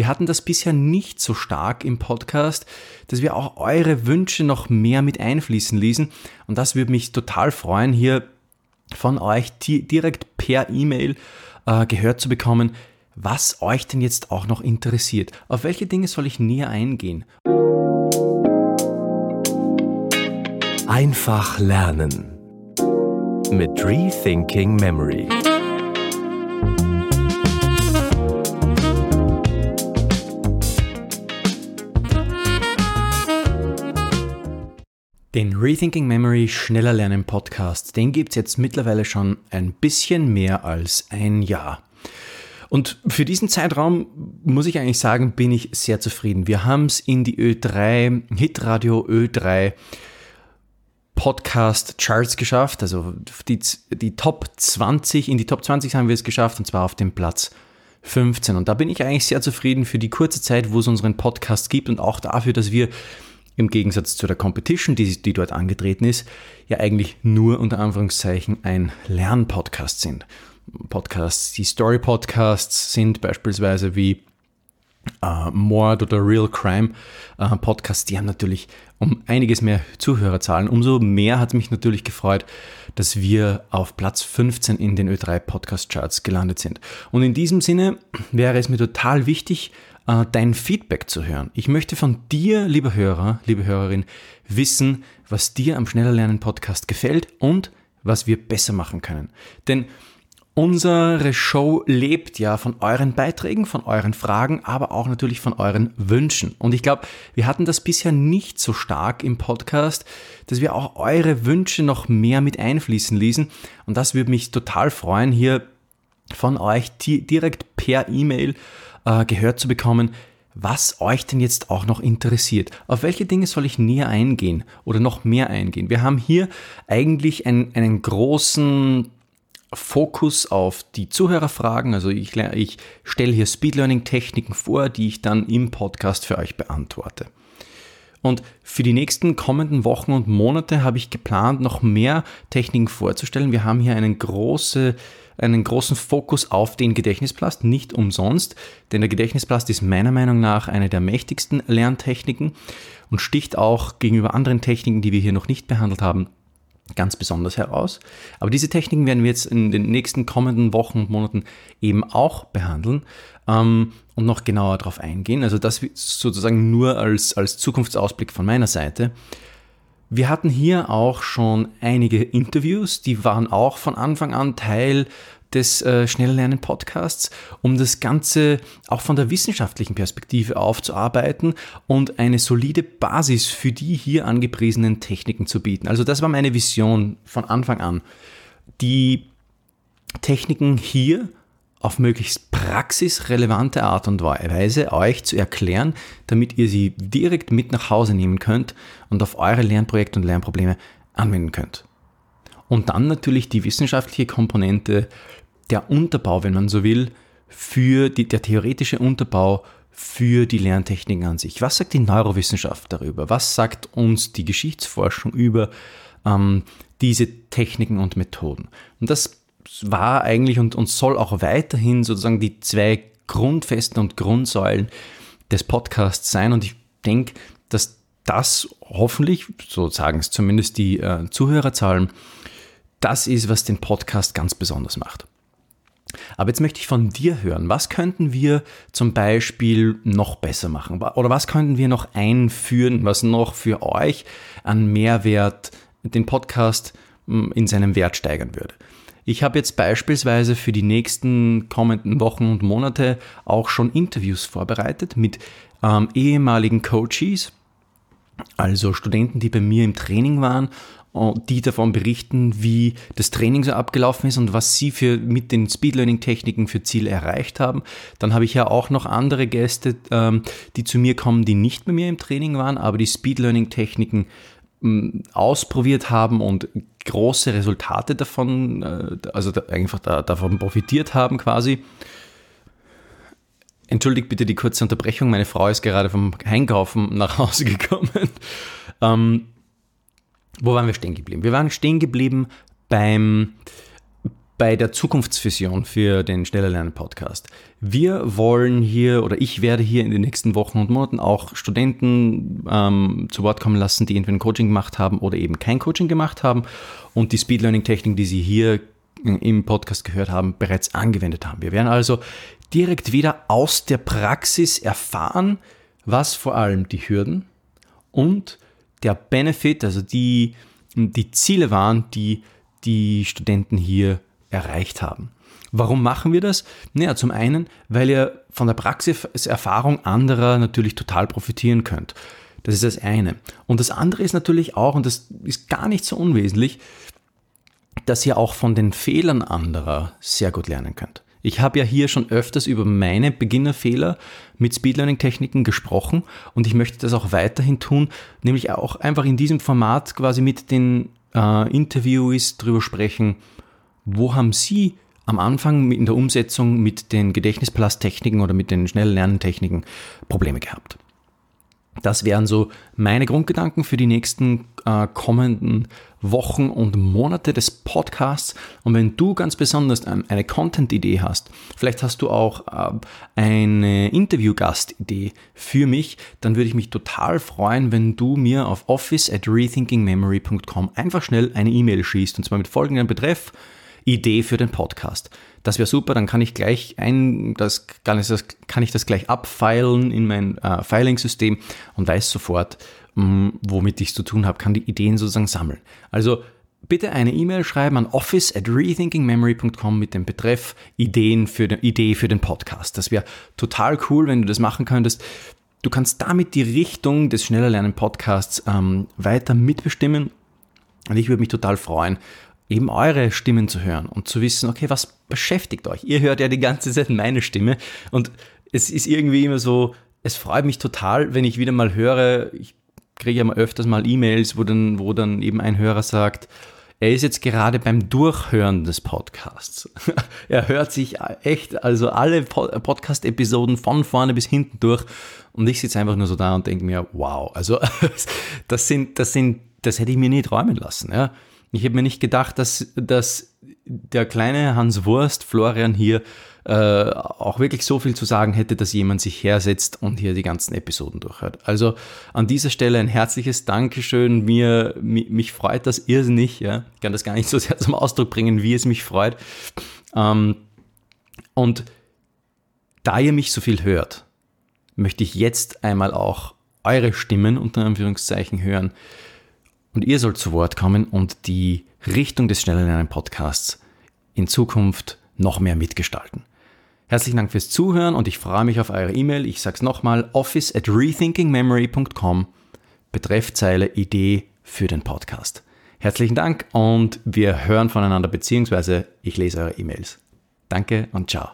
wir hatten das bisher nicht so stark im Podcast, dass wir auch eure Wünsche noch mehr mit einfließen ließen. Und das würde mich total freuen, hier von euch direkt per E-Mail äh, gehört zu bekommen, was euch denn jetzt auch noch interessiert. Auf welche Dinge soll ich näher eingehen? Einfach lernen mit Rethinking Memory. Den Rethinking Memory Schneller Lernen Podcast, den gibt es jetzt mittlerweile schon ein bisschen mehr als ein Jahr. Und für diesen Zeitraum muss ich eigentlich sagen, bin ich sehr zufrieden. Wir haben es in die Ö3, Hitradio Ö3 Podcast Charts geschafft. Also die, die Top 20, in die Top 20 haben wir es geschafft und zwar auf dem Platz 15. Und da bin ich eigentlich sehr zufrieden für die kurze Zeit, wo es unseren Podcast gibt und auch dafür, dass wir im Gegensatz zu der Competition, die, die dort angetreten ist, ja eigentlich nur unter Anführungszeichen ein Lernpodcast sind. Podcasts, die Story-Podcasts sind beispielsweise wie äh, Mord oder Real Crime äh, Podcasts, die haben natürlich um einiges mehr Zuhörerzahlen. Umso mehr hat mich natürlich gefreut, dass wir auf Platz 15 in den Ö3 Podcast Charts gelandet sind. Und in diesem Sinne wäre es mir total wichtig, äh, dein Feedback zu hören. Ich möchte von dir, lieber Hörer, liebe Hörerin, wissen, was dir am Schneller Lernen Podcast gefällt und was wir besser machen können. Denn Unsere Show lebt ja von euren Beiträgen, von euren Fragen, aber auch natürlich von euren Wünschen. Und ich glaube, wir hatten das bisher nicht so stark im Podcast, dass wir auch eure Wünsche noch mehr mit einfließen ließen. Und das würde mich total freuen, hier von euch direkt per E-Mail äh, gehört zu bekommen, was euch denn jetzt auch noch interessiert. Auf welche Dinge soll ich näher eingehen oder noch mehr eingehen? Wir haben hier eigentlich einen, einen großen Fokus auf die Zuhörerfragen. Also ich, ich stelle hier Speed Learning Techniken vor, die ich dann im Podcast für euch beantworte. Und für die nächsten kommenden Wochen und Monate habe ich geplant, noch mehr Techniken vorzustellen. Wir haben hier einen, große, einen großen Fokus auf den Gedächtnisplast, nicht umsonst, denn der Gedächtnisplast ist meiner Meinung nach eine der mächtigsten Lerntechniken und sticht auch gegenüber anderen Techniken, die wir hier noch nicht behandelt haben, ganz besonders heraus. Aber diese Techniken werden wir jetzt in den nächsten kommenden Wochen und Monaten eben auch behandeln ähm, und noch genauer darauf eingehen. Also das sozusagen nur als, als Zukunftsausblick von meiner Seite. Wir hatten hier auch schon einige Interviews, die waren auch von Anfang an Teil des äh, Schnelllernen Podcasts, um das Ganze auch von der wissenschaftlichen Perspektive aufzuarbeiten und eine solide Basis für die hier angepriesenen Techniken zu bieten. Also das war meine Vision von Anfang an. Die Techniken hier auf möglichst praxisrelevante Art und Weise euch zu erklären, damit ihr sie direkt mit nach Hause nehmen könnt und auf eure Lernprojekte und Lernprobleme anwenden könnt. Und dann natürlich die wissenschaftliche Komponente der Unterbau, wenn man so will, für die, der theoretische Unterbau für die Lerntechniken an sich. Was sagt die Neurowissenschaft darüber? Was sagt uns die Geschichtsforschung über ähm, diese Techniken und Methoden? Und das war eigentlich und, und soll auch weiterhin sozusagen die zwei Grundfesten und Grundsäulen des Podcasts sein. Und ich denke, dass das hoffentlich, so sagen es zumindest die äh, Zuhörerzahlen, das ist, was den Podcast ganz besonders macht. Aber jetzt möchte ich von dir hören, was könnten wir zum Beispiel noch besser machen? Oder was könnten wir noch einführen, was noch für euch an Mehrwert den Podcast hm, in seinem Wert steigern würde? Ich habe jetzt beispielsweise für die nächsten kommenden Wochen und Monate auch schon Interviews vorbereitet mit ähm, ehemaligen Coaches, also Studenten, die bei mir im Training waren die davon berichten, wie das Training so abgelaufen ist und was sie für, mit den Speed Learning Techniken für Ziele erreicht haben. Dann habe ich ja auch noch andere Gäste, ähm, die zu mir kommen, die nicht bei mir im Training waren, aber die Speed Learning Techniken ausprobiert haben und große Resultate davon, äh, also einfach davon profitiert haben quasi. Entschuldigt bitte die kurze Unterbrechung, meine Frau ist gerade vom Einkaufen nach Hause gekommen. Ähm, wo waren wir stehen geblieben? Wir waren stehen geblieben beim, bei der Zukunftsvision für den Schneller Lernen Podcast. Wir wollen hier oder ich werde hier in den nächsten Wochen und Monaten auch Studenten ähm, zu Wort kommen lassen, die entweder ein Coaching gemacht haben oder eben kein Coaching gemacht haben und die Speed Learning Technik, die sie hier im Podcast gehört haben, bereits angewendet haben. Wir werden also direkt wieder aus der Praxis erfahren, was vor allem die Hürden und der Benefit, also die, die Ziele waren, die die Studenten hier erreicht haben. Warum machen wir das? Naja, zum einen, weil ihr von der Praxiserfahrung anderer natürlich total profitieren könnt. Das ist das eine. Und das andere ist natürlich auch, und das ist gar nicht so unwesentlich, dass ihr auch von den Fehlern anderer sehr gut lernen könnt. Ich habe ja hier schon öfters über meine Beginnerfehler mit Speedlearning-Techniken gesprochen und ich möchte das auch weiterhin tun, nämlich auch einfach in diesem Format quasi mit den äh, Interviewees drüber sprechen, wo haben Sie am Anfang in der Umsetzung mit den Gedächtnispalasttechniken oder mit den schnellen Lerntechniken Probleme gehabt? Das wären so meine Grundgedanken für die nächsten äh, kommenden Wochen und Monate des Podcasts. Und wenn du ganz besonders eine Content-Idee hast, vielleicht hast du auch äh, eine Interview-Gast-Idee für mich, dann würde ich mich total freuen, wenn du mir auf office at rethinkingmemory.com einfach schnell eine E-Mail schießt und zwar mit folgendem Betreff Idee für den Podcast. Das wäre super, dann kann ich gleich ein, das kann ich das, kann ich das gleich abfeilen in mein äh, Filing-System und weiß sofort, mh, mm, womit ich es zu tun habe, kann die Ideen sozusagen sammeln. Also bitte eine E-Mail schreiben an office at rethinkingmemory.com mit dem Betreff Ideen für den, Idee für den Podcast. Das wäre total cool, wenn du das machen könntest. Du kannst damit die Richtung des Schneller Lernen Podcasts ähm, weiter mitbestimmen. Und ich würde mich total freuen, eben eure Stimmen zu hören und zu wissen, okay, was beschäftigt euch? Ihr hört ja die ganze Zeit meine Stimme und es ist irgendwie immer so, es freut mich total, wenn ich wieder mal höre, ich kriege ja mal öfters mal E-Mails, wo dann, wo dann eben ein Hörer sagt, er ist jetzt gerade beim Durchhören des Podcasts. er hört sich echt, also alle Podcast-Episoden von vorne bis hinten durch und ich sitze einfach nur so da und denke mir, wow, also das sind, das sind, das hätte ich mir nie träumen lassen, ja. Ich habe mir nicht gedacht, dass, dass der kleine Hans Wurst, Florian hier, äh, auch wirklich so viel zu sagen hätte, dass jemand sich hersetzt und hier die ganzen Episoden durchhört. Also an dieser Stelle ein herzliches Dankeschön. Mir, mich, mich freut das irrsinnig. Ja? Ich kann das gar nicht so sehr zum Ausdruck bringen, wie es mich freut. Ähm, und da ihr mich so viel hört, möchte ich jetzt einmal auch eure Stimmen unter Anführungszeichen hören. Und ihr sollt zu Wort kommen und die Richtung des Schneller Lernen Podcasts in Zukunft noch mehr mitgestalten. Herzlichen Dank fürs Zuhören und ich freue mich auf eure E-Mail. Ich sag's nochmal, office at rethinkingmemory.com, Betreffzeile Idee für den Podcast. Herzlichen Dank und wir hören voneinander beziehungsweise ich lese eure E-Mails. Danke und ciao.